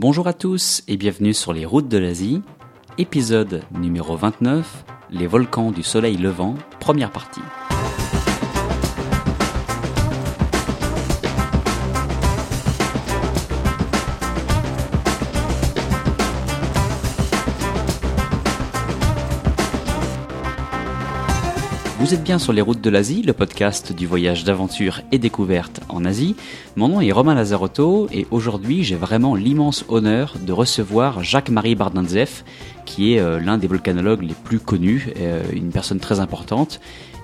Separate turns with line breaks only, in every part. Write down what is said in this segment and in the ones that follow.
Bonjour à tous et bienvenue sur les routes de l'Asie, épisode numéro 29, les volcans du soleil levant, première partie. Vous êtes bien sur les routes de l'Asie, le podcast du voyage d'aventure et découverte en Asie. Mon nom est Romain Lazarotto et aujourd'hui j'ai vraiment l'immense honneur de recevoir Jacques-Marie Bardinzeff, qui est euh, l'un des volcanologues les plus connus, euh, une personne très importante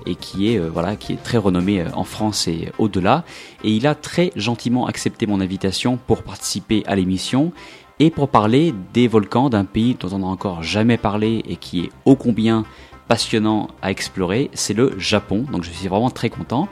et qui est euh, voilà qui est très renommé en France et au-delà. Et il a très gentiment accepté mon invitation pour participer à l'émission et pour parler des volcans d'un pays dont on n'a encore jamais parlé et qui est ô combien passionnant à explorer, c'est le Japon. Donc je suis vraiment très content.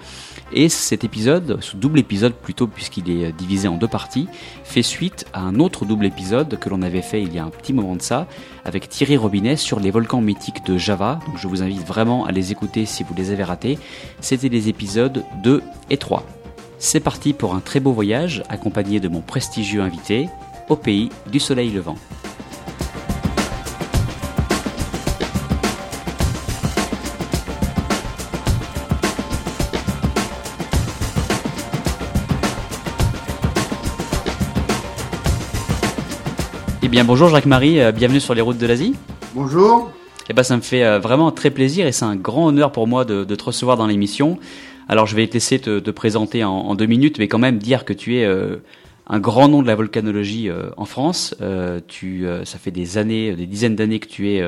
Et cet épisode, ce double épisode plutôt puisqu'il est divisé en deux parties, fait suite à un autre double épisode que l'on avait fait il y a un petit moment de ça avec Thierry Robinet sur les volcans mythiques de Java. Donc je vous invite vraiment à les écouter si vous les avez ratés. C'était les épisodes 2 et 3. C'est parti pour un très beau voyage accompagné de mon prestigieux invité au pays du soleil levant. Bien bonjour Jacques-Marie, euh, bienvenue sur les routes de l'Asie.
Bonjour.
Eh ben ça me fait euh, vraiment très plaisir et c'est un grand honneur pour moi de, te recevoir dans l'émission. Alors je vais te laisser te, présenter en, deux minutes, mais quand même dire que tu es euh, un grand nom de la volcanologie en France. tu, ça fait des années, des dizaines d'années que tu es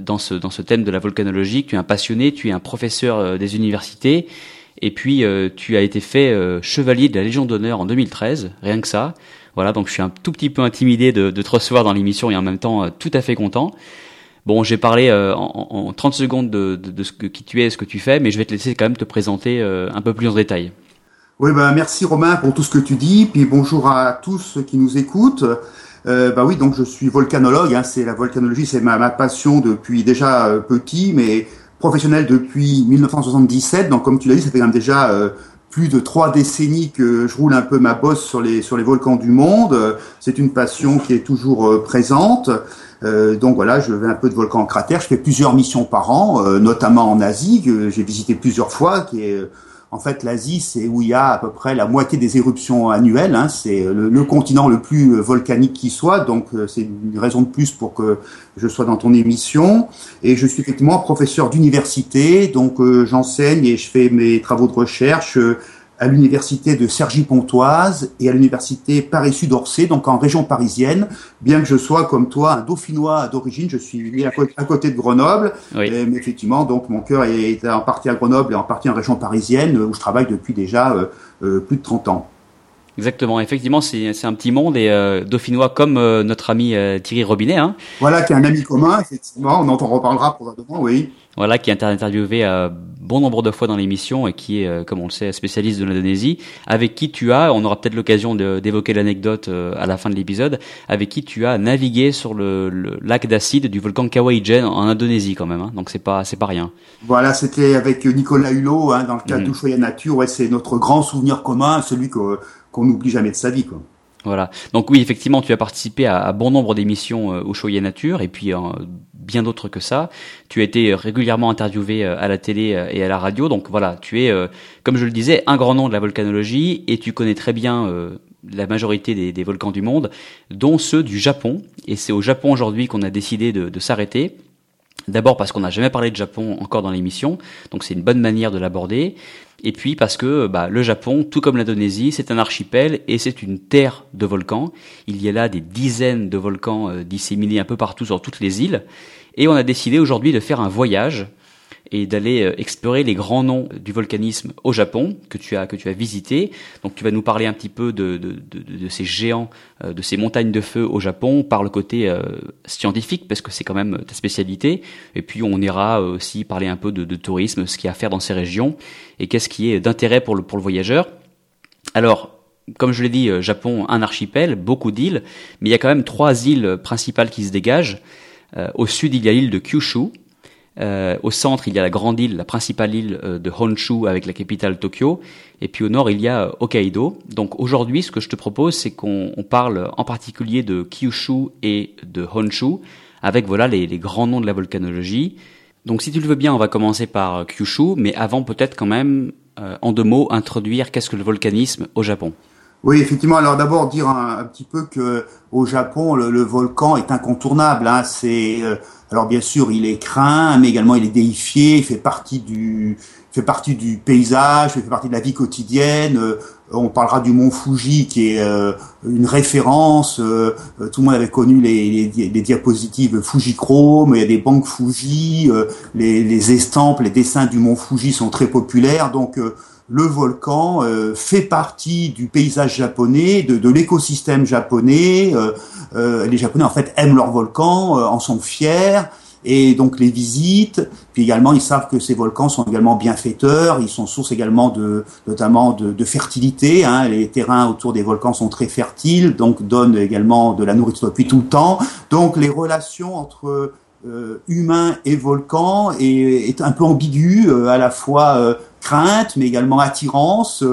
dans ce dans ce thème de la volcanologie. Que tu es un passionné, tu es un professeur des universités. Et puis tu as été fait chevalier de la Légion d'honneur en 2013, rien que ça. Voilà, donc je suis un tout petit peu intimidé de, te recevoir dans l'émission et en même temps euh, tout à fait content. Bon, j'ai parlé euh, en, 30 secondes de, ce que qui tu es, ce que tu fais, mais je vais te laisser quand même te présenter euh, un peu plus en détail.
Oui, bah merci Romain pour tout ce que tu dis, puis bonjour à tous ceux qui nous écoutent. bah oui, donc je suis volcanologue. Hein, c'est la volcanologie, c'est ma, ma, passion depuis déjà petit, mais professionnel depuis 1977. Donc comme tu l'as dit, ça fait quand même déjà plus de trois décennies que je roule un peu ma bosse sur les sur les volcans du monde. C'est une passion qui est toujours euh, présente. Euh, donc voilà, je vais un peu de volcan en cratère. Je fais plusieurs missions par an, euh, notamment en Asie que j'ai visité plusieurs fois, qui est en fait, l'Asie, c'est où il y a à peu près la moitié des éruptions annuelles. Hein. C'est le, continent le plus euh, volcanique qui soit, donc euh, c'est une raison de plus pour que je sois dans ton émission. Et je suis effectivement professeur d'université, donc euh, j'enseigne et je fais mes travaux de recherche à l'université de Cergy-Pontoise et à l'université Paris-Sud Orsay, donc en région parisienne. Bien que je sois comme toi un dauphinois d'origine, je suis né à côté, de Grenoble, mais effectivement, donc mon cœur est en partie à Grenoble et en partie en région parisienne où je travaille depuis déjà euh, euh, plus de 30 ans.
Exactement, effectivement, c'est un petit monde et euh, dauphinois comme notre ami Thierry Robinet. Hein.
Voilà, qui est un ami commun, effectivement, on en reparlera probablement, oui
voilà, qui est interviewé euh, bon nombre de fois dans l'émission et qui est, euh, comme on le sait, spécialiste de l'Indonésie, avec qui tu as, on aura peut-être l'occasion d'évoquer l'anecdote euh, à la fin de l'épisode, avec qui tu as navigué sur le, lac d'acide du volcan Kawaïjen en Indonésie quand même. Hein, donc c'est pas c'est pas rien.
Voilà, c'était avec Nicolas Hulot hein, dans le cadre mmh. Nature. Ouais, c'est notre grand souvenir commun, celui qu'on n'oublie jamais de sa vie, quoi.
Voilà. Donc oui, effectivement, tu as participé à, bon nombre d'émissions au Choya Nature et puis bien d'autres que ça. Tu as été régulièrement interviewé euh, à la télé euh, et à la radio, donc voilà, tu es, euh, comme je le disais, un grand nom de la volcanologie et tu connais très bien la majorité des, volcans du monde, dont ceux du Japon. Et c'est au Japon aujourd'hui qu'on a décidé de, s'arrêter. D'abord parce qu'on n'a jamais parlé de Japon encore dans l'émission, donc c'est une bonne manière de l'aborder. Et puis parce que bah, le Japon, tout comme l'Indonésie, c'est un archipel et c'est une terre de volcans. Il y a là des dizaines de volcans disséminés un peu partout sur toutes les îles. Et on a décidé aujourd'hui de faire un voyage et d'aller euh, explorer les grands noms du volcanisme au Japon que tu as que tu as visité. Donc tu vas nous parler un petit peu de, de, de, ces géants, euh, de ces montagnes de feu au Japon par le côté euh, scientifique parce que c'est quand même ta spécialité. Et puis on ira aussi parler un peu de, tourisme, ce qu'il y a à faire dans ces régions et qu'est-ce qui est d'intérêt pour le pour le voyageur. Alors comme je l'ai dit, Japon, un archipel, beaucoup d'îles, mais il y a quand même trois îles principales qui se dégagent. Au sud, il y a l'île de Kyushu, Euh, au centre, il y a la grande île, la principale île euh, de Honshu avec la capitale Tokyo. Et puis au nord, il y a euh, Hokkaido. Donc aujourd'hui, ce que je te propose, c'est qu'on parle en particulier de Kyushu et de Honshu, avec voilà les, les, grands noms de la volcanologie. Donc si tu le veux bien, on va commencer par Kyushu, mais avant peut-être quand même, en deux mots, introduire qu'est-ce que le volcanisme au Japon.
Oui, effectivement. Alors d'abord dire un, petit peu que au Japon, le, volcan est incontournable. Hein. C'est alors bien sûr, il est craint, mais également il est déifié. Il fait partie du fait partie du paysage, il fait partie de la vie quotidienne. Euh, on parlera du mont Fuji qui est euh, une référence. Euh, tout le monde avait connu les, les, les diapositives Fujichrome. Il y a des banques Fuji. les, les estampes, les dessins du mont Fuji sont très populaires. Donc le volcan euh, fait partie du paysage japonais, de, de l'écosystème japonais. Euh, euh, les Japonais en fait aiment leur volcan, en sont fiers et donc les visitent. Puis également, ils savent que ces volcans sont également bienfaiteurs. Ils sont source également de, notamment de, de fertilité. Hein. Les terrains autour des volcans sont très fertiles, donc donnent également de la nourriture depuis tout le temps. Donc les relations entre euh, humain et volcan est, est, un peu ambigu, à la fois crainte, mais également attirance.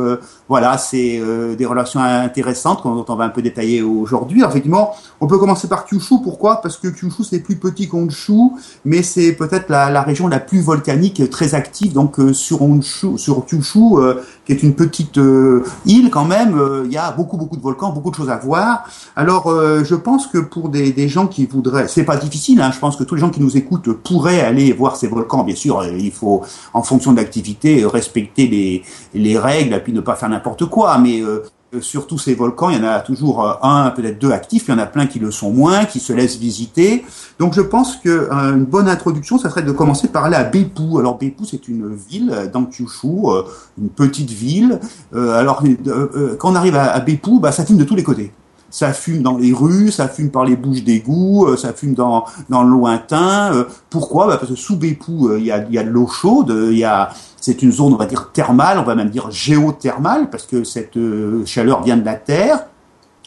Euh, voilà, c'est euh, des relations intéressantes dont on va un peu détailler aujourd'hui. Effectivement, on peut commencer par Kyushu. Pourquoi? Parce que Kyushu c'est plus petit qu'Honshu, mais c'est peut-être la, la, région la plus volcanique, très active. Donc euh, sur Honshu, sur Kyushu, qui est une petite île quand même, il y a beaucoup beaucoup de volcans, beaucoup de choses à voir. Alors je pense que pour des, des gens qui voudraient, c'est pas difficile. Hein, je pense que tous les gens qui nous écoutent pourraient aller voir ces volcans. Bien sûr, il faut en fonction de l'activité respecter les, les règles et puis ne pas faire n'importe quoi. Mais euh, sur tous ces volcans, il y en a toujours euh, un, peut-être deux actifs. Il y en a plein qui le sont moins, qui se laissent visiter. Donc je pense que euh, bonne introduction, ça serait de commencer par aller à Beppu. Alors Beppu, c'est une ville dans Kyushu, une petite ville. alors quand on arrive à, à Beppu, bah, ça filme de tous les côtés ça fume dans les rues, ça fume par les bouches d'égout, euh, ça fume dans, dans le lointain. Euh, pourquoi? Bah Parce que sous Bépou, euh, il y, a, y a de l'eau chaude, il y a c'est une zone, on va dire, thermale, on va même dire géothermale, parce que cette chaleur vient de la Terre.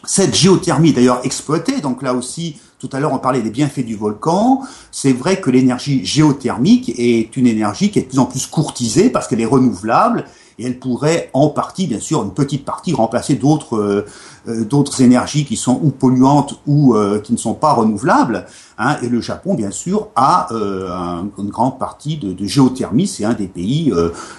Cette géothermie est d'ailleurs exploitée, donc là aussi, tout à l'heure on parlait des bienfaits du volcan. C'est vrai que l'énergie géothermique est une énergie qui est de plus en plus courtisée parce qu'elle est renouvelable et elle pourrait en partie, bien sûr, une petite partie remplacer d'autres euh, euh, d'autres énergies qui sont ou polluantes ou euh, qui ne sont pas renouvelables. Hein, et le Japon, bien sûr, a une grande partie de, de géothermie. C'est un des pays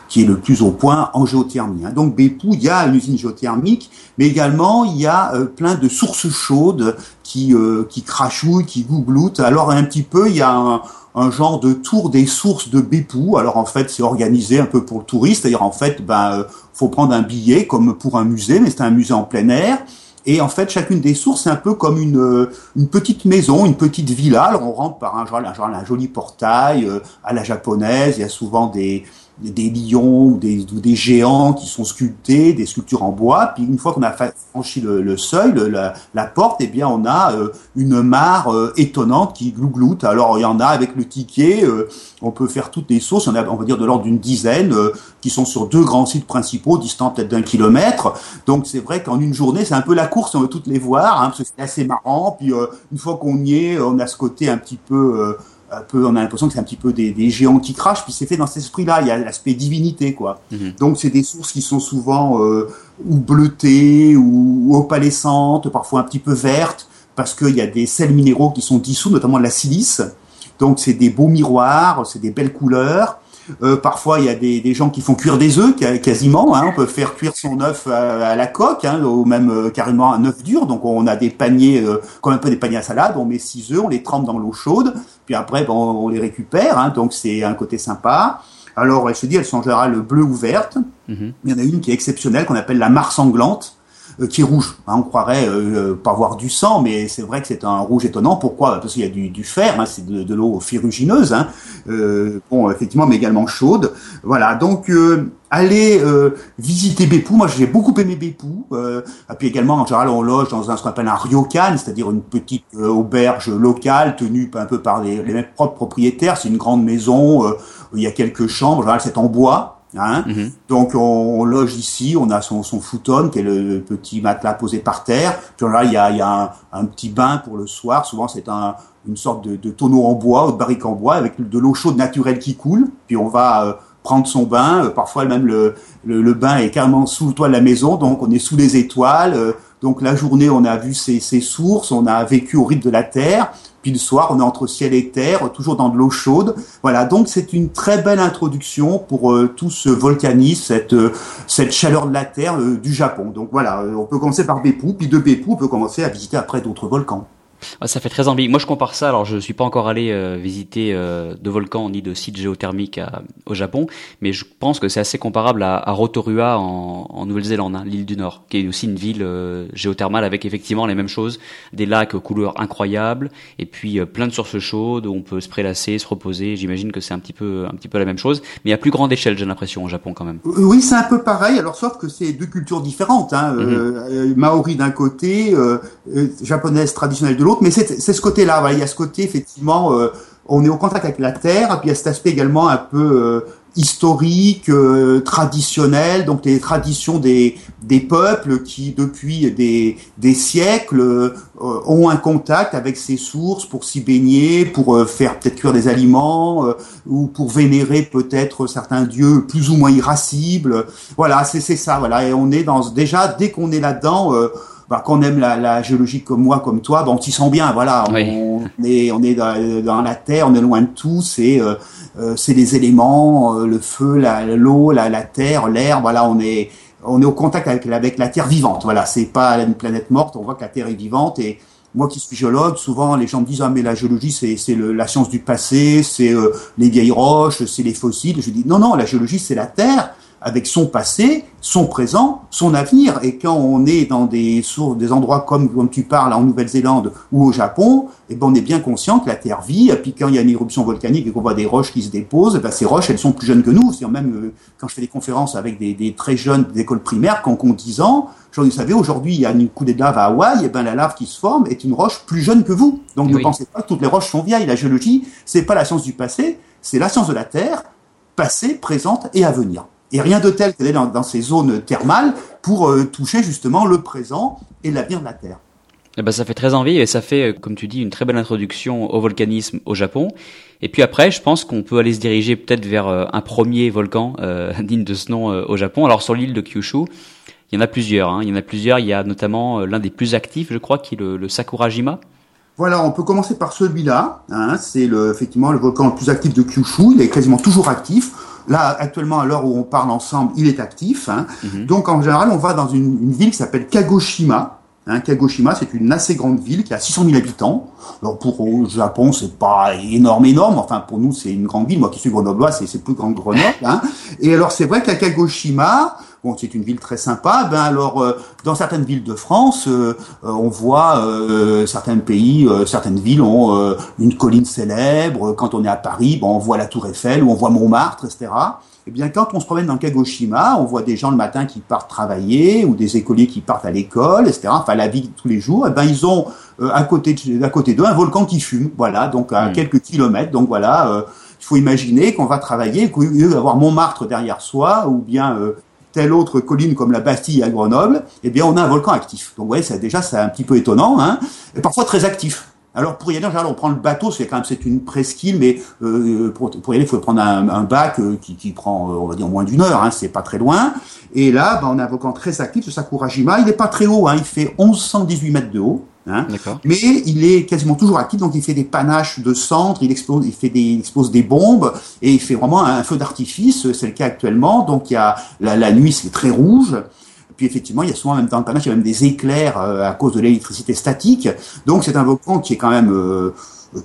qui est le plus au point en géothermie. Hein. Donc Beppu, il y a une usine géothermique, mais également il y a plein de sources chaudes qui qui crachouillent, qui gougloutent. Alors un petit peu, il y a un, un genre de tour des sources de Beppu. Alors en fait, c'est organisé un peu pour le touriste. C'est-à-dire en fait, ben, euh, faut prendre un billet comme pour un musée, mais c'est un musée en plein air. Et en fait, chacune des sources, c'est un peu comme une, euh, une petite maison, une petite villa. Alors on rentre par un genre, un, genre, un joli portail euh, à la japonaise. Il y a souvent des, des lions ou des, des, géants qui sont sculptés, des sculptures en bois. Puis une fois qu'on a franchi le, seuil, la, la, porte, eh bien on a euh, une mare euh, étonnante qui glougloute. Alors il y en a avec le ticket, euh, on peut faire toutes les sources. On, a, on va dire de l'ordre d'une dizaine qui sont sur deux grands sites principaux, distants peut-être d'un kilomètre. Donc c'est vrai qu'en une journée, c'est un peu la course, on veut toutes les voir, hein, parce que c'est assez marrant. Puis une fois qu'on y est, on a ce côté un petit peu un peu, on a l'impression que c'est un petit peu des, des, géants qui crachent, puis c'est fait dans cet esprit-là. Il y a l'aspect divinité, quoi. Mhm. Donc c'est des sources qui sont souvent euh, ou bleutées ou, opalescentes, parfois un petit peu vertes, parce qu'il y a des sels minéraux qui sont dissous, notamment de la silice. Donc c'est des beaux miroirs, c'est des belles couleurs. Euh, parfois, il y a des, des, gens qui font cuire des œufs quasiment. Hein. On peut faire cuire son œuf à, la coque, hein, ou même euh, carrément un œuf dur. Donc, on a des paniers, euh, comme un peu des paniers à salade. On met six œufs, on les trempe dans l'eau chaude, puis après, bon, on les récupère. Hein. donc, c'est un côté sympa. Alors, elle se dit, elles sont en général bleues ou vertes. Mm-hmm. Il y en a une qui est exceptionnelle, qu'on appelle la mare sanglante qui est rouge. Hein, on croirait euh, pas voir du sang, mais c'est vrai que c'est un rouge étonnant. Pourquoi? Parce qu'il y a du, du fer, hein, c'est de, de l'eau ferrugineuse, hein, euh, bon effectivement, mais également chaude. Voilà, donc euh, allez visiter Beppu. Moi, j'ai beaucoup aimé Beppu. Euh, et puis également, en général, on loge dans un, ce qu'on appelle un ryokan, c'est-à-dire une petite auberge locale tenue un peu par les, les mêmes propres propriétaires. C'est une grande maison. il y a quelques chambres. En général, c'est en bois. Hein. Mhm. Donc on, loge ici, on a son, son futon qui est le, petit matelas posé par terre. Puis là il y a, y a un, petit bain pour le soir. Souvent c'est un, une sorte de, de, tonneau en bois ou de barrique en bois avec de l'eau chaude naturelle qui coule. Puis on va euh, prendre son bain. Euh, parfois même le, le, bain est carrément sous le toit de la maison, donc on est sous les étoiles. Euh, donc la journée on a vu ses, ses sources, on a vécu au rythme de la terre. Puis le soir, on est entre ciel et terre, toujours dans de l'eau chaude. Voilà, donc c'est une très belle introduction pour euh, tout ce volcanisme, cette euh, cette chaleur de la terre euh, du Japon. Donc voilà, on peut commencer par Beppu, puis de Beppu, on peut commencer à visiter après d'autres volcans
ça fait très envie. Moi, je compare ça. Alors, je suis pas encore allé euh, visiter euh, de volcans ni de sites géothermiques au Japon, mais je pense que c'est assez comparable à, à Rotorua en, en Nouvelle-Zélande, hein, l'île du Nord, qui est aussi une ville euh, géothermale avec effectivement les mêmes choses, des lacs aux couleurs incroyables, et puis plein de sources chaudes où on peut se prélasser, se reposer. J'imagine que c'est un petit peu, un petit peu la même chose, mais à plus grande échelle, j'ai l'impression, au Japon quand même.
Oui, c'est un peu pareil. Alors, sauf que c'est deux cultures différentes. Hein. Mm-hmm. Maori d'un côté, japonaise traditionnelle de mais c'est ce côté-là. Voilà, il y a ce côté effectivement, euh, on est au contact avec la terre, puis il y a cet aspect également un peu euh, historique, euh, traditionnel, donc les traditions des, des peuples qui depuis des, des siècles ont un contact avec ces sources pour s'y baigner, pour faire peut-être cuire des aliments ou pour vénérer peut-être certains dieux plus ou moins irascibles. Voilà, c'est ça. Voilà, et on est dans déjà dès qu'on est là-dedans bah, qu'on aime la, la, géologie comme moi, comme toi, bah, on s'y sent bien. Voilà, on, est on est dans, la terre, on est loin de tout. C'est euh, euh c'est les éléments, euh, le feu, l'eau, la, la, terre, l'air. Voilà, on est on est au contact avec, avec la terre vivante. Voilà, c'est pas une planète morte. On voit que la terre est vivante et moi qui suis géologue, souvent les gens me disent ah mais la géologie c'est c'est la science du passé, c'est euh, les vieilles roches, c'est les fossiles. Je dis non non, la géologie c'est la terre avec son passé, son présent, son avenir. Et quand on est dans des sources, des endroits comme, comme tu parles en Nouvelle-Zélande ou au Japon, eh ben on est bien conscient que la Terre vit. Et puis quand il y a une éruption volcanique et qu'on voit des roches qui se déposent, eh ben ces roches, elles sont plus jeunes que nous. C'est même euh, quand je fais des conférences avec des, des très jeunes d'école primaire, quand on 10 ans, je vous savez, aujourd'hui, il y a une coulée de lave à Hawaï, et ben la lave qui se forme est une roche plus jeune que vous. Donc ne pensez pas que toutes les roches sont vieilles. La géologie, c'est pas la science du passé, c'est la science de la Terre, passée, présente et à venir. Et rien de tel qu'elle est dans, ces zones thermales pour euh, toucher justement le présent et l'avenir de la Terre.
Eh ben, ça fait très envie et ça fait, euh, comme tu dis, une très belle introduction au volcanisme au Japon. Et puis après, je pense qu'on peut aller se diriger peut-être vers euh, un premier volcan digne de ce nom au Japon. Alors sur l'île de Kyushu, il y en a plusieurs. Hein. Il y en a plusieurs. Il y a notamment l'un des plus actifs, je crois, qui est le, le Sakurajima.
Voilà, on peut commencer par celui-là. Hein. C'est le, effectivement le volcan le plus actif de Kyushu. Il est quasiment toujours actif. Là, actuellement, à l'heure où on parle ensemble, il est actif. Hein. Mhm. Donc, en général, on va dans une, une ville qui s'appelle Kagoshima. Hein, Kagoshima, c'est une assez grande ville qui a 600 000 habitants. Alors pour le Japon, c'est pas énorme, énorme. Enfin, pour nous, c'est une grande ville. Moi qui suis grenoblois, c'est plus grand que Grenoble. Hein. Et alors, c'est vrai qu'à Kagoshima, bon, c'est une ville très sympa. Ben alors, euh, dans certaines villes de France, euh, euh, on voit certains pays, certaines villes ont une colline célèbre. Quand on est à Paris, bon, on voit la Tour Eiffel ou on voit Montmartre, etc. Eh bien, quand on se promène dans Kagoshima, on voit des gens le matin qui partent travailler ou des écoliers qui partent à l'école, etc. Enfin, la vie de tous les jours. Eh ben, ils ont à côté d'à côté d'eux un volcan qui fume. Voilà, donc à hmm. quelques kilomètres. Donc voilà. il faut imaginer qu'on va travailler, qu'au lieu d'avoir Montmartre derrière soi, ou bien telle autre colline comme la Bastille à Grenoble, eh bien on a un volcan actif. Donc vous voyez, déjà c'est un petit peu étonnant, hein, et parfois très actif. Alors pour y aller, en général, on prend le bateau, c'est quand même c'est une presqu'île, mais euh, pour, y aller, il faut prendre un, bac euh, qui, qui, prend, euh, on va dire, moins d'une heure, hein, c'est pas très loin. Et là, ben, on a un volcan très actif, ce Sakurajima. Il n'est pas très haut, hein, il fait 1118 mètres de haut. Hein, mais il est quasiment toujours actif, donc il fait des panaches de centre, il explose, il fait des, il expose des bombes et il fait vraiment un feu d'artifice. C'est le cas actuellement. Donc il y a la, la nuit, c'est très rouge. Puis effectivement, il y a souvent même dans le panache, il y a même des éclairs euh, à cause de l'électricité statique. Donc c'est un volcan qui est quand même euh,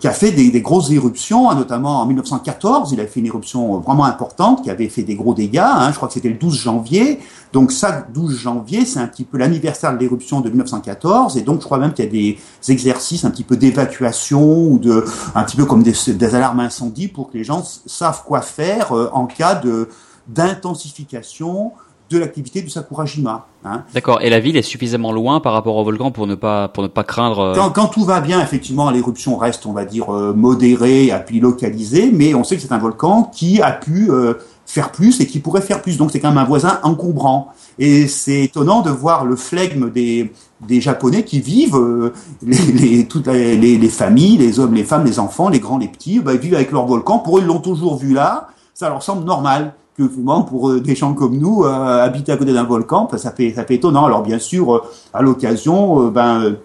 qui a fait des, des, grosses éruptions, hein, notamment en 1914. Il a fait une éruption vraiment importante qui avait fait des gros dégâts. Hein, je crois que c'était le 12 janvier. Donc ça, 12 janvier, c'est un petit peu l'anniversaire de l'éruption de 1914. Et donc je crois même qu'il y a des exercices un petit peu d'évacuation ou de un petit peu comme des, des, alarmes incendie pour que les gens savent quoi faire euh, en cas de d'intensification de l'activité du Sakurajima.
Hein. D'accord. Et la ville est suffisamment loin par rapport au volcan pour ne pas pour ne pas craindre.
Euh, quand, quand tout va bien, effectivement, l'éruption reste, on va dire, euh, modérée, à puis localisée, mais on sait que c'est un volcan qui a pu euh, faire plus et qui pourrait faire plus. Donc c'est quand même un voisin encombrant. Et c'est étonnant de voir le flegme des, des Japonais qui vivent, euh, les, les, toutes les, les, familles, les hommes, les femmes, les enfants, les grands, les petits, bah, ils vivent avec leur volcan. Pour eux, ils l'ont toujours vu là. Ça leur semble normal que pour euh, des gens comme nous, euh, habiter à côté d'un volcan, ça fait ça fait étonnant. Alors bien sûr, à l'occasion, ben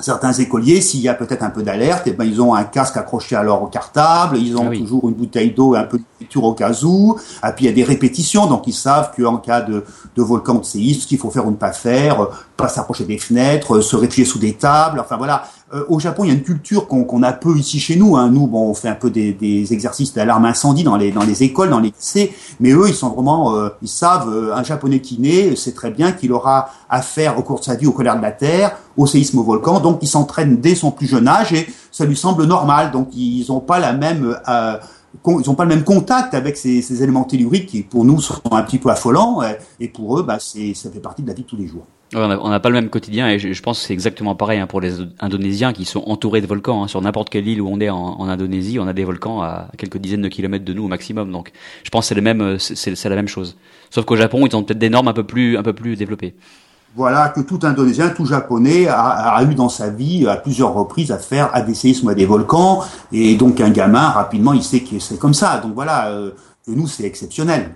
certains écoliers, s'il y a peut-être un peu d'alerte, eh ben, ils ont un casque accroché à leur cartable, ils ont ah toujours une bouteille d'eau et un peu de lecture au cas où. Et puis il y a des répétitions, donc ils savent qu'en cas de, de volcan de séisme, ce qu'il faut faire ou ne pas faire, pas s'approcher des fenêtres, se réfugier sous des tables. Enfin voilà, euh, au Japon, il y a une culture qu'on a peu ici chez nous. Hein. Nous, bon, on fait un peu des, des exercices d'alarme incendie dans les dans les écoles, dans les lycées, mais eux, ils sont vraiment, euh, ils savent, euh, un Japonais qui naît, c'est très bien qu'il aura affaire au cours de sa vie au colère de la terre, au séisme au volcan, donc il s'entraîne dès son plus jeune âge et ça lui semble normal. Donc ils n'ont pas la même ils n'ont pas le même contact avec ces, ces, éléments telluriques qui, pour nous, sont un petit peu affolants, et pour eux, bah, ça fait partie de la vie de tous les jours
on n'a pas le même quotidien et je, pense que c'est exactement pareil hein, pour les Indonésiens qui sont entourés de volcans. Hein. Sur n'importe quelle île où on est en, Indonésie, on a des volcans à quelques dizaines de kilomètres de nous au maximum. Donc, je pense que c'est le même, c'est la même chose. Sauf qu'au Japon, ils ont peut-être des normes un peu plus, un peu plus développées.
Voilà que tout Indonésien, tout Japonais a, eu dans sa vie à plusieurs reprises à faire à des séismes à des volcans et donc un gamin rapidement il sait que c'est comme ça. Donc voilà, euh, que nous c'est exceptionnel.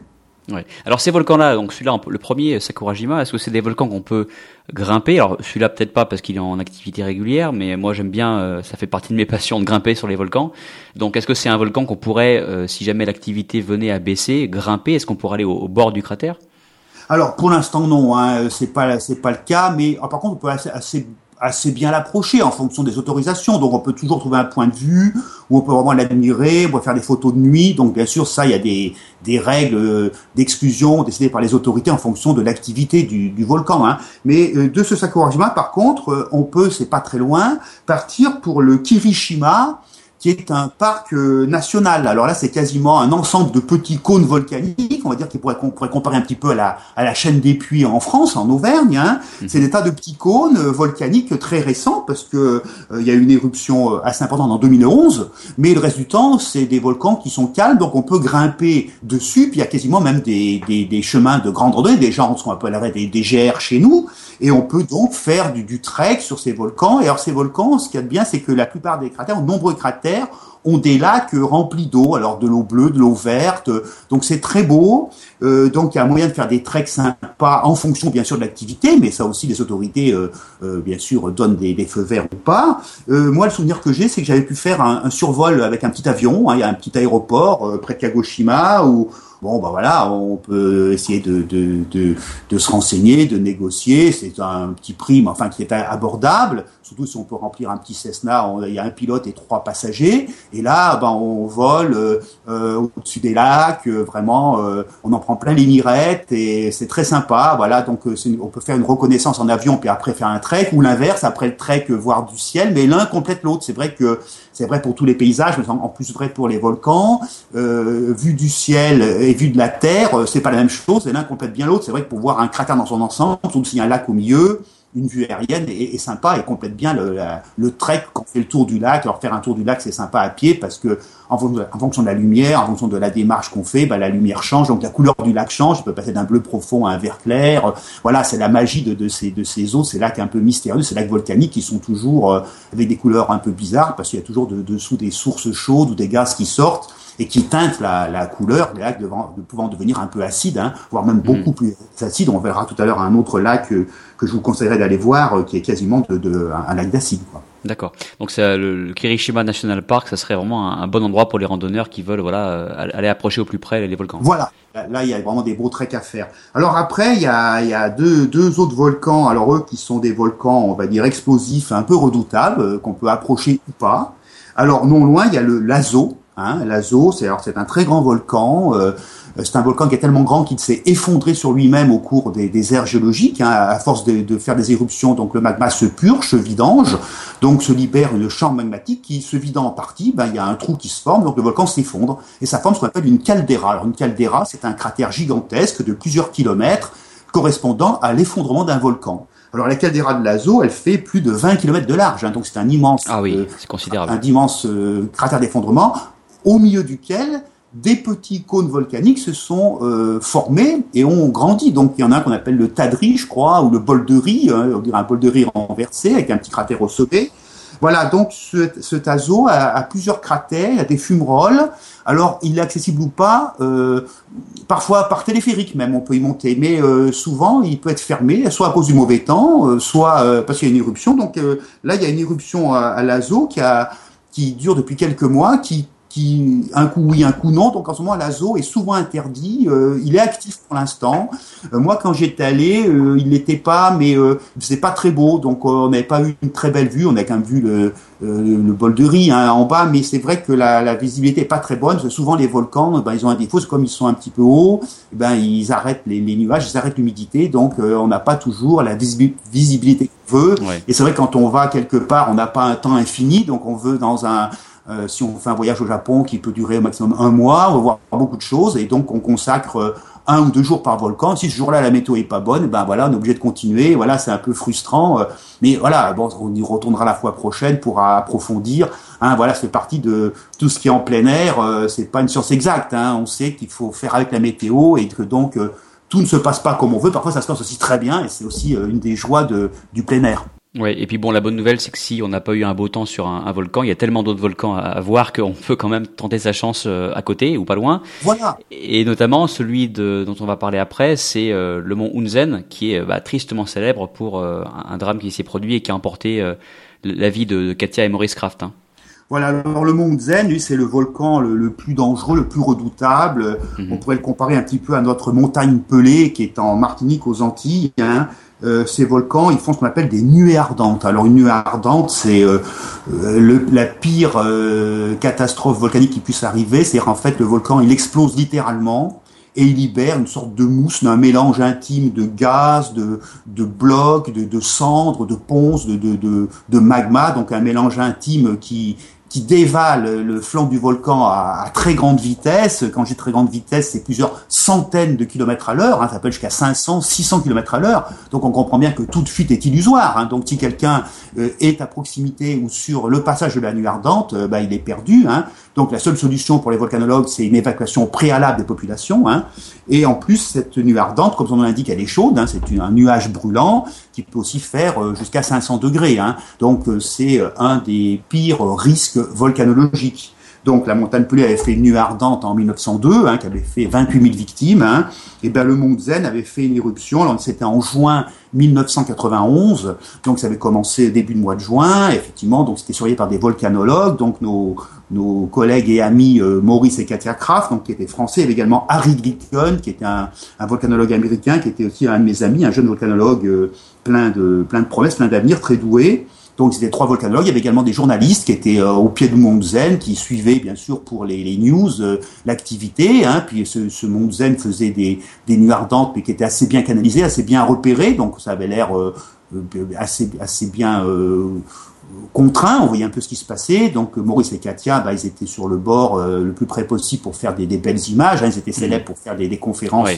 Alors ces volcans-là, donc celui-là, le premier Sakurajima, est-ce que c'est des volcans qu'on peut grimper? Alors celui-là peut-être pas parce qu'il est en activité régulière, mais moi j'aime bien, euh, ça fait partie de mes passions de grimper sur les volcans. Donc est-ce que c'est un volcan qu'on pourrait, euh, si jamais l'activité venait à baisser, grimper? Est-ce qu'on pourrait aller au, bord du cratère?
Alors pour l'instant non, hein, c'est pas c'est pas le cas, mais ah, par contre on peut assez assez bien l'approcher en fonction des autorisations. Donc on peut toujours trouver un point de vue où on peut vraiment l'admirer, on peut faire des photos de nuit. Donc bien sûr, ça, il y a des, des règles euh, d'exclusion décidées par les autorités en fonction de l'activité du, du, volcan. Hein. Mais euh, de ce Sakurajima, par contre, euh, on peut, c'est pas très loin, partir pour le Kirishima, qui est un parc euh, national. Alors là, c'est quasiment un ensemble de petits cônes volcaniques, on va dire qu'on pourrait, pourrait comparer un petit peu à la, à la chaîne des puits en France, en Auvergne. Hein. Mhm. C'est des tas de petits cônes euh, volcaniques très récents, parce que euh, il y a eu une éruption assez importante en 2011, mais le reste du temps, c'est des volcans qui sont calmes, donc on peut grimper dessus, puis il y a quasiment même des, des, des chemins de grande randonnée, des gens, ce qu'on appellerait des, des GR chez nous, et on peut donc faire du, du trek sur ces volcans. Et alors ces volcans, ce qu'il y a de bien, c'est que la plupart des cratères, ont nombreux cratères, ont des lacs remplis d'eau, alors de l'eau bleue, de l'eau verte, donc c'est très beau. Euh, donc il y a moyen de faire des treks sympas en fonction bien sûr de l'activité, mais ça aussi les autorités euh, euh, bien sûr donnent des, feux verts ou pas. moi le souvenir que j'ai c'est que j'avais pu faire un, survol avec un petit avion, hein. il y a un petit aéroport près de Kagoshima où bon bah voilà, on peut essayer de, de, de, de se renseigner, de négocier, c'est un petit prix, mais enfin qui est abordable, surtout si on peut remplir un petit Cessna, il y a un pilote et trois passagers, et là ben on vole euh, euh au-dessus des lacs, euh, vraiment, on en prend plein les mirettes et c'est très sympa, voilà, donc on peut faire une reconnaissance en avion puis après faire un trek ou l'inverse, après le trek voir du ciel, mais l'un complète l'autre, c'est vrai que c'est vrai pour tous les paysages, mais en plus vrai pour les volcans, vu du ciel vu de la Terre, c'est pas la même chose, et l'un complète bien l'autre. C'est vrai que pour voir un cratère dans son ensemble, surtout s'il y a un lac au milieu, une vue aérienne est, sympa et complète bien le, le trek quand on fait le tour du lac. Alors faire un tour du lac, c'est sympa à pied parce que en, fonction de la lumière, en fonction de la démarche qu'on fait, bah, la lumière change, donc la couleur du lac change. Il peut passer d'un bleu profond à un vert clair. Voilà, c'est la magie de, de, ces, de ces eaux, ces lacs un peu mystérieux, ces lacs volcaniques qui sont toujours euh, avec des couleurs un peu bizarres parce qu'il y a toujours de, dessous des sources chaudes ou des gaz qui sortent et qui teinte la, la couleur des lacs de, de, pouvant devenir un peu acide, hein, voire même beaucoup mm. plus acide. On verra tout à l'heure un autre lac euh, que je vous conseillerais d'aller voir, euh, qui est quasiment de, de un, lac d'acide.
D'accord. Donc c'est le, Kirishima National Park, ça serait vraiment un, bon endroit pour les randonneurs qui veulent voilà euh, aller approcher au plus près les volcans.
Voilà. Là, il y a vraiment des beaux treks à faire. Alors après, il y a, il y a deux, deux autres volcans. Alors eux, qui sont des volcans, on va dire explosifs, un peu redoutables, qu'on peut approcher ou pas. Alors non loin, il y a le Lazo, Hein, L'Azo, c'est alors c'est un très grand volcan. Euh, c'est un volcan qui est tellement grand qu'il s'est effondré sur lui-même au cours des, des ères géologiques. Hein, à force de, de, faire des éruptions, donc le magma se purge, se vidange, donc se libère une chambre magmatique qui, se vidant en partie, ben, il y a un trou qui se forme, donc le volcan s'effondre et ça forme ce qu'on appelle une caldeira. Alors une caldeira, c'est un cratère gigantesque de plusieurs kilomètres correspondant à l'effondrement d'un volcan. Alors la caldeira de Lazo, elle fait plus de 20 km de large, hein, donc c'est un immense,
ah oui, euh, c'est considérable.
un immense euh, cratère d'effondrement au milieu duquel des petits cônes volcaniques se sont euh, formés et ont grandi. Donc il y en a un qu'on appelle le Tadri, je crois, ou le bol de riz, hein, on dirait un bol de riz renversé avec un petit cratère au sommet. Voilà, donc ce, ce Tazo a, plusieurs cratères, a des fumerolles. Alors, il est accessible ou pas, euh, parfois par téléphérique même, on peut y monter, mais euh, souvent il peut être fermé, soit à cause du mauvais temps, soit parce qu'il y a une éruption. Donc là, il y a une éruption à, à l'Azo qui, qui dure depuis quelques mois, qui qui un coup oui, un coup non. Donc en ce moment, l'ASO est souvent interdit. Euh, il est actif pour l'instant. Euh, moi, quand j'étais allé, euh, il n'était pas, mais c'est pas très beau. Donc on n'avait pas eu une très belle vue. On a quand même vu le, le bol de riz hein, en bas, mais c'est vrai que la, la, visibilité est pas très bonne. Parce que souvent les volcans, ben, ils ont un défaut, c'est comme ils sont un petit peu hauts, ben ils arrêtent les, les nuages, ils arrêtent l'humidité. Donc on n'a pas toujours la visibilité qu'on veut. Et c'est vrai quand on va quelque part, on n'a pas un temps infini, donc on veut dans un euh, si on fait un voyage au Japon qui peut durer au maximum un mois, on va voir beaucoup de choses et donc on consacre euh, un ou deux jours par volcan. Si ce jour-là la météo est pas bonne, ben voilà, on est obligé de continuer. Voilà, c'est un peu frustrant, euh, mais voilà, bon, on y retournera la fois prochaine pour approfondir. Hein, voilà, c'est partie de tout ce qui est en plein air. c'est pas une science exacte. Hein, on sait qu'il faut faire avec la météo et que donc tout ne se passe pas comme on veut. Parfois, ça se passe aussi très bien et c'est aussi une des joies de, du plein air.
Ouais, et puis bon, la bonne nouvelle, c'est que si on n'a pas eu un beau temps sur un, un volcan, il y a tellement d'autres volcans à, voir qu'on peut quand même tenter sa chance euh, à côté ou pas loin.
Voilà.
Et notamment celui de, dont on va parler après, c'est euh, le mont Unzen, qui est bah, tristement célèbre pour euh, un drame qui s'est produit et qui a emporté la vie de, Katia et Maurice Kraft. Hein.
Voilà, alors le mont Unzen, lui, c'est le volcan le, plus dangereux, le plus redoutable. Mhm. On pourrait le comparer un petit peu à notre montagne pelée qui est en Martinique aux Antilles. Hein. Euh, ces volcans, ils font ce qu'on appelle des nuées ardentes. Alors une nuée ardente, c'est euh, euh, la pire catastrophe volcanique qui puisse arriver. C'est-à-dire en fait le volcan, il explose littéralement et il libère une sorte de mousse, d'un mélange intime de gaz, de, de blocs, de, de cendres, de ponces, de, de, de magma, donc un mélange intime qui, qui dévale le flanc du volcan à, très grande vitesse. Quand j'ai très grande vitesse, c'est plusieurs centaines de kilomètres à l'heure. Hein, ça peut être jusqu'à 500, 600 kilomètres à l'heure. Donc on comprend bien que toute fuite est illusoire. Hein. Donc si quelqu'un euh, est à proximité ou sur le passage de la nuit ardente, euh, bah, il est perdu. Hein. Donc la seule solution pour les volcanologues, c'est une évacuation préalable des populations. Et en plus, cette nuit ardente, comme son nom l'indique, elle est chaude. C'est un nuage brûlant qui peut aussi faire euh, jusqu'à 500 degrés. Donc c'est un des pires risques volcanologiques. Donc la montagne pelée avait fait une nuit ardente en 1902, hein, qui avait fait 28 000 victimes. Hein. Et ben le mont Zen avait fait une éruption. C'était en juin 1991. Donc ça avait commencé début de mois de juin. Effectivement, donc c'était surveillé par des volcanologues. Donc nos collègues et amis euh, Maurice et Katia Kraft, donc qui étaient français, il y avait également Harry Glickon, qui était un, un, volcanologue américain, qui était aussi un de mes amis, un jeune volcanologue euh, plein de plein de promesses, plein d'avenir, très doué. Donc c'était trois volcanologues. Il y avait également des journalistes qui étaient euh, au pied du Mont Zen, qui suivaient bien sûr pour les, les news euh, l'activité. Hein. Puis ce, ce Mont Zen faisait des, des nuits ardentes, mais qui étaient assez bien canalisées, assez bien repérées. Donc ça avait l'air euh, assez, assez bien contraint. On voyait un peu ce qui se passait. Donc Maurice et Katia, bah, ils étaient sur le bord le plus près possible pour faire des, des belles images. Hein. Ils étaient célèbres pour faire des, des conférences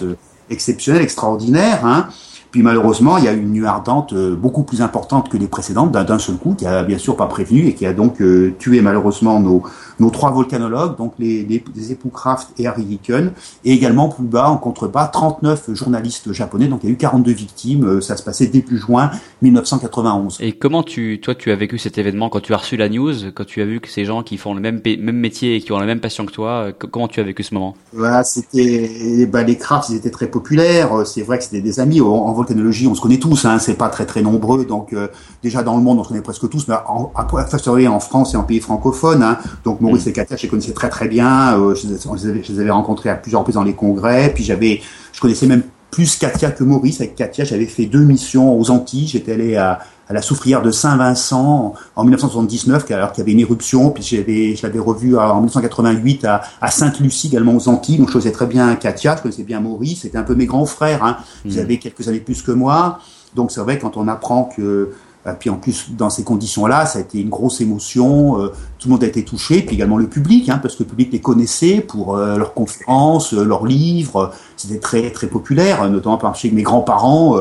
exceptionnelles, extraordinaires. Hein. Puis malheureusement, il y a une nuit ardente euh, beaucoup plus importante que les précédentes, d'un seul coup, qui a bien sûr pas prévenu et qui a donc euh, tué malheureusement nos, nos trois volcanologues, donc les, les, époux Kraft et Harry Dicken, et également plus bas, en contrebas, 39 journalistes japonais, donc il y a eu 42 victimes, euh, ça se passait début juin 1991.
Et comment tu, toi, tu as vécu cet événement quand tu as reçu la news, quand tu as vu que ces gens qui font le même, même métier et qui ont la même passion que toi, comment tu as vécu ce moment?
Voilà, c'était, bah, les Kraft, ils étaient très populaires, c'est vrai que c'était des amis, en, volcanologie, on se connaît tous, hein, c'est pas très très nombreux, donc euh, déjà dans le monde, on se connaît presque tous, mais en, en France et en pays francophones, hein, donc Maurice mm. et Katia, je les connaissais très très bien, euh, je, les avais, rencontrés à plusieurs reprises dans les congrès, puis j'avais, je connaissais même plus Katia que Maurice. Avec Katia, j'avais fait deux missions aux Antilles. J'étais allé à, à la soufrière de Saint-Vincent en 1979, alors qu'il y avait une éruption. Puis je l'avais revu en 1988 à, à Sainte-Lucie, également aux Antilles. Donc je connaissais très bien Katia, je connaissais bien Maurice. C'était un peu mes grands frères. Hein. Ils mm. avaient quelques années plus que moi. Donc c'est vrai quand on apprend que euh, puis en plus, dans ces conditions-là, ça a été une grosse émotion. Euh, tout le monde a été touché, puis également le public, hein, parce que le public les connaissait pour euh, leurs conférences, leurs livres. C'était très très populaire, notamment parce que mes grands-parents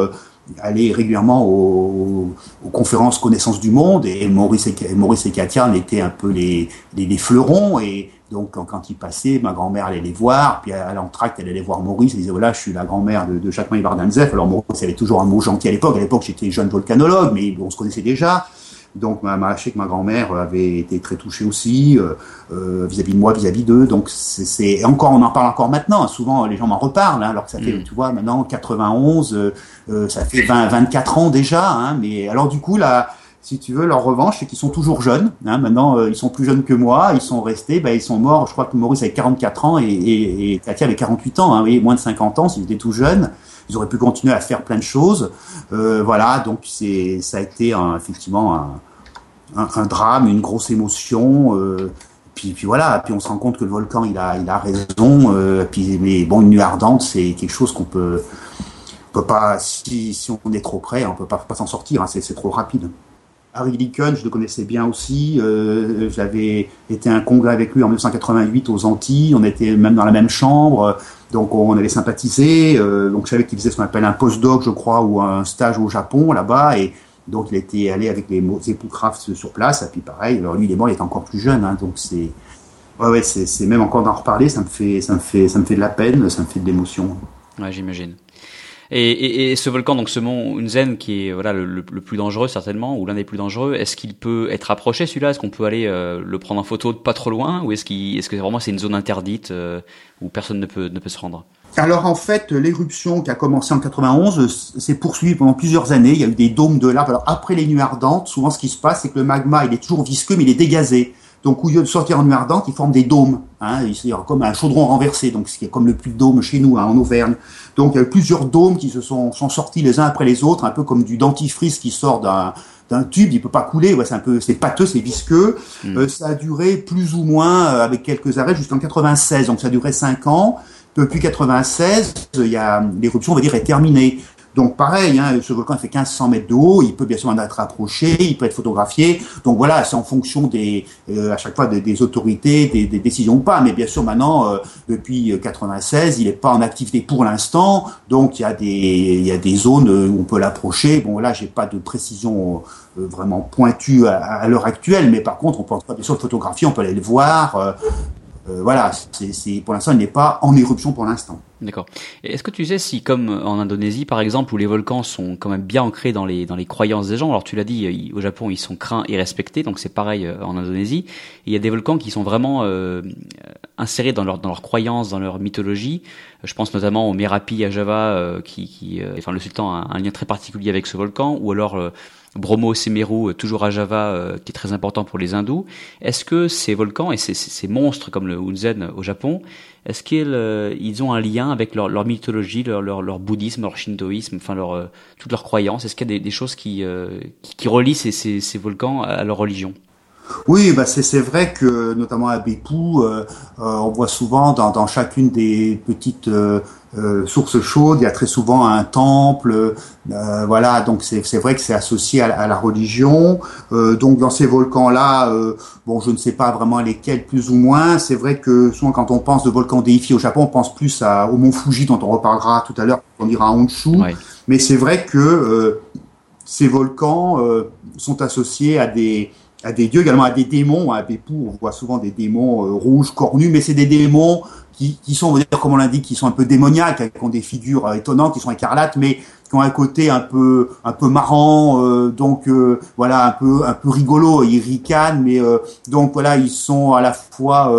allaient régulièrement aux, aux, conférences connaissances du monde, et Maurice et, Maurice et Katia en étaient un peu les, les, les fleurons. Et Donc quand, ils passaient, ma grand-mère allait les voir, puis à l'entracte, elle allait voir Maurice, elle disait voilà, je suis la grand-mère de, de Jacques-Marie Bardanzef. Alors Maurice avait toujours un mot gentil à l'époque. À l'époque, j'étais jeune volcanologue, mais on se connaissait déjà. Donc, ma, ma, je sais que ma grand-mère avait été très touchée aussi euh, euh, vis-à-vis de moi, vis-à-vis d'eux. Donc, c'est encore, on en parle encore maintenant. Souvent, les gens m'en reparlent, hein, alors que ça fait, mm. tu vois, maintenant 91, euh, ça fait 20, 24 ans déjà. Hein, mais alors, du coup, là, si tu veux, leur revanche, c'est qu'ils sont toujours jeunes. Hein, maintenant, ils sont plus jeunes que moi. Ils sont restés, ben, ils sont morts. Je crois que Maurice avait 44 ans et, et, Katia avait 48 ans, hein, moins de 50 ans s'ils étaient tout jeunes ils auraient pu continuer à faire plein de choses. Euh, voilà, donc c'est ça a été effectivement un, drame, une grosse émotion. Euh, puis, puis voilà, puis on se rend compte que le volcan il a il a raison. Euh, puis mais bon, une nuit ardente, c'est quelque chose qu'on peut peut pas si, si on est trop près, on peut pas, pas s'en sortir. Hein, c'est trop rapide. Harry Lincoln, je le connaissais bien aussi. Euh, J'avais été à un congrès avec lui en 1988 aux Antilles. On était même dans la même chambre. Donc on avait sympathisé. Euh, donc je savais qu'il faisait ce qu'on appelle un postdoc, je crois, ou un stage au Japon là-bas. Et donc il était allé avec les époux Kraft sur place. Et puis pareil, alors lui il est mort, il était encore plus jeune. Hein, donc c'est ouais, ouais c'est même encore d'en reparler, ça me fait ça me fait ça me fait de la peine, ça me fait de l'émotion.
Ouais, j'imagine. Et, ce volcan, donc ce mont Unzen, qui est voilà le, plus dangereux certainement, ou l'un des plus dangereux, est-ce qu'il peut être approché celui-là? Est-ce qu'on peut aller euh, le prendre en photo de pas trop loin, ou est-ce est-ce que vraiment c'est une zone interdite euh, où personne ne peut ne peut se rendre?
Alors en fait, l'éruption qui a commencé en 91 s'est poursuivie pendant plusieurs années. Il y a eu des dômes de lave. Alors après les nuits ardentes, souvent ce qui se passe, c'est que le magma, il est toujours visqueux, mais il est dégazé. Donc au lieu de sortir en nuit ardente, il forme des dômes, hein, c'est comme un chaudron renversé, donc ce qui est comme le plus de dômes chez nous hein, en Auvergne. Donc il y a eu plusieurs dômes qui se sont, sont sortis les uns après les autres, un peu comme du dentifrice qui sort d'un d'un tube, il peut pas couler, ouais, c'est un peu, c'est pâteux, c'est visqueux. Hmm. Euh, ça a duré plus ou moins, euh, avec quelques arrêts, jusqu'en 96, donc ça a duré 5 ans. Depuis 96, il y a l'éruption, on va dire, est terminée. Donc pareil, hein, ce volcan fait 1500 mètres de haut, il peut bien sûr en être approché, il peut être photographié. Donc voilà, c'est en fonction des, euh, à chaque fois des, autorités, des, décisions ou pas. Mais bien sûr maintenant, euh, depuis 96, il n'est pas en activité pour l'instant. Donc il y a des, il y a des zones où on peut l'approcher. Bon là, j'ai pas de précision euh, vraiment pointue à, à l'heure actuelle, mais par contre, on peut bien sûr le photographier, on peut aller le voir. Euh, voilà, c'est pour l'instant, il n'est pas en éruption pour l'instant.
D'accord. Est-ce que tu sais si, comme en Indonésie par exemple, où les volcans sont quand même bien ancrés dans les dans les croyances des gens, alors tu l'as dit, au Japon ils sont craints et respectés, donc c'est pareil euh, en Indonésie. il y a des volcans qui sont vraiment euh, insérés dans leur dans leurs croyances, dans leur mythologie. Je pense notamment au Merapi à Java, qui, qui enfin le sultan a un lien très particulier avec ce volcan, ou alors Bromo Semeru, euh, toujours à Java, euh, qui est très important pour les hindous. Est-ce que ces volcans et ces, ces monstres comme le Hunzen au Japon, est-ce qu'ils euh, ils ont un lien avec leur, leur mythologie, leur, leur, leur, bouddhisme, leur shintoïsme, enfin leur, toutes leurs croyances? Est-ce qu'il y a des, des choses qui, qui, qui, relient ces, ces, ces volcans à leur religion?
Oui, bah c'est vrai que notamment à Beppu, euh, on voit souvent dans, dans chacune des petites euh, euh, sources chaudes, il y a très souvent un temple. voilà, donc c'est vrai que c'est associé à, à, la religion. donc dans ces volcans-là, bon, je ne sais pas vraiment lesquels plus ou moins. C'est vrai que souvent quand on pense de volcans déifiés au Japon, on pense plus à, au mont Fuji dont on reparlera tout à l'heure, on ira à Honshu. Mais c'est vrai que ces volcans sont associés à des à des dieux, également à des démons. À Beppu, on voit souvent des démons euh, rouges, cornus, mais c'est des démons qui, qui sont, on va dire, comme on l'indique, qui sont un peu démoniaques, qui ont des figures euh, étonnantes, qui sont écarlates, mais qui ont un côté un peu un peu marrant, euh, donc voilà, un peu un peu rigolo. Ils ricanent, mais donc voilà, ils sont à la fois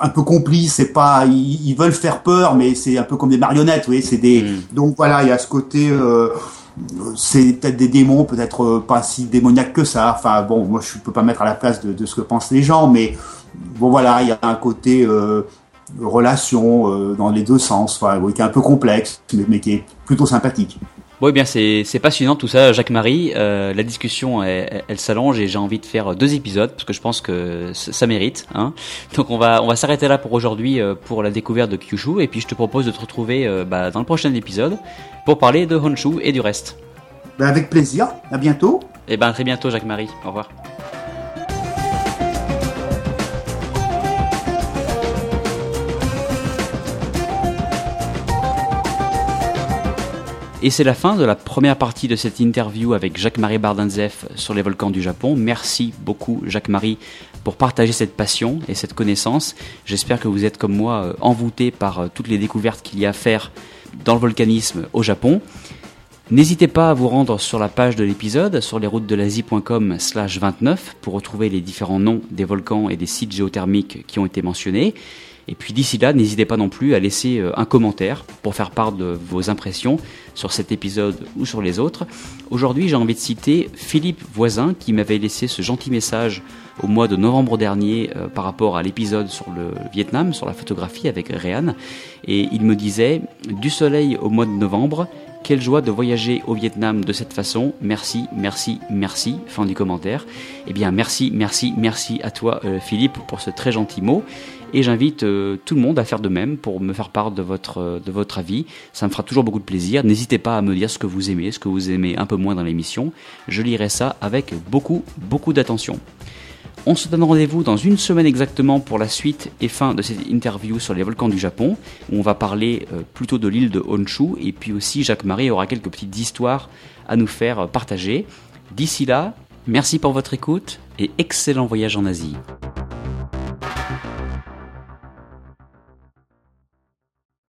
un peu complices. C'est pas, ils, veulent faire peur, mais c'est un peu comme des marionnettes. Vous voyez, c'est des. Mm. Donc voilà, il y a ce côté c'est peut-être des démons, peut-être euh, pas si démoniaques que ça. Enfin bon, moi je peux pas mettre à la place de, de ce que pensent les gens, mais bon voilà, il y a un côté euh, relation euh, dans les deux sens, enfin, qui est un peu complexe, mais, mais qui est plutôt sympathique.
Bon, eh bien, c'est passionnant tout ça, Jacques-Marie. Euh, la discussion, elle, elle s'allonge et j'ai envie de faire deux épisodes parce que je pense que ça mérite. Hein. Donc, on va, on va s'arrêter là pour aujourd'hui euh, pour la découverte de Kyushu et puis je te propose de te retrouver euh, bah, dans le prochain épisode pour parler de Honshu et du reste.
Ben avec plaisir. À bientôt.
Et eh ben, très bientôt, Jacques-Marie. Au revoir. Et c'est la fin de la première partie de cette interview avec Jacques-Marie Bardanzef sur les volcans du Japon. Merci beaucoup Jacques-Marie pour partager cette passion et cette connaissance. J'espère que vous êtes comme moi envoûté par toutes les découvertes qu'il y a à faire dans le volcanisme au Japon. N'hésitez pas à vous rendre sur la page de l'épisode sur lesroutesdel'asie.com slash 29 pour retrouver les différents noms des volcans et des sites géothermiques qui ont été mentionnés. Et puis d'ici là, n'hésitez pas non plus à laisser euh, un commentaire pour faire part de vos impressions sur cet épisode ou sur les autres. Aujourd'hui, j'ai envie de citer Philippe Voisin qui m'avait laissé ce gentil message au mois de novembre dernier euh, par rapport à l'épisode sur le Vietnam, sur la photographie avec Réan. Et il me disait, du soleil au mois de novembre, quelle joie de voyager au Vietnam de cette façon. Merci, merci, merci. Fin du commentaire. Eh bien, merci, merci, merci à toi, euh, Philippe, pour ce très gentil mot. Et j'invite euh, tout le monde à faire de même pour me faire part de votre, euh, de votre avis. Ça me fera toujours beaucoup de plaisir. N'hésitez pas à me dire ce que vous aimez, ce que vous aimez un peu moins dans l'émission. Je lirai ça avec beaucoup, beaucoup d'attention. On se donne rendez-vous dans une semaine exactement pour la suite et fin de cette interview sur les volcans du Japon, où on va parler euh, plutôt de l'île de Honshu, et puis aussi Jacques Marie aura quelques petites histoires à nous faire partager. D'ici là, merci pour votre écoute et excellent voyage en Asie.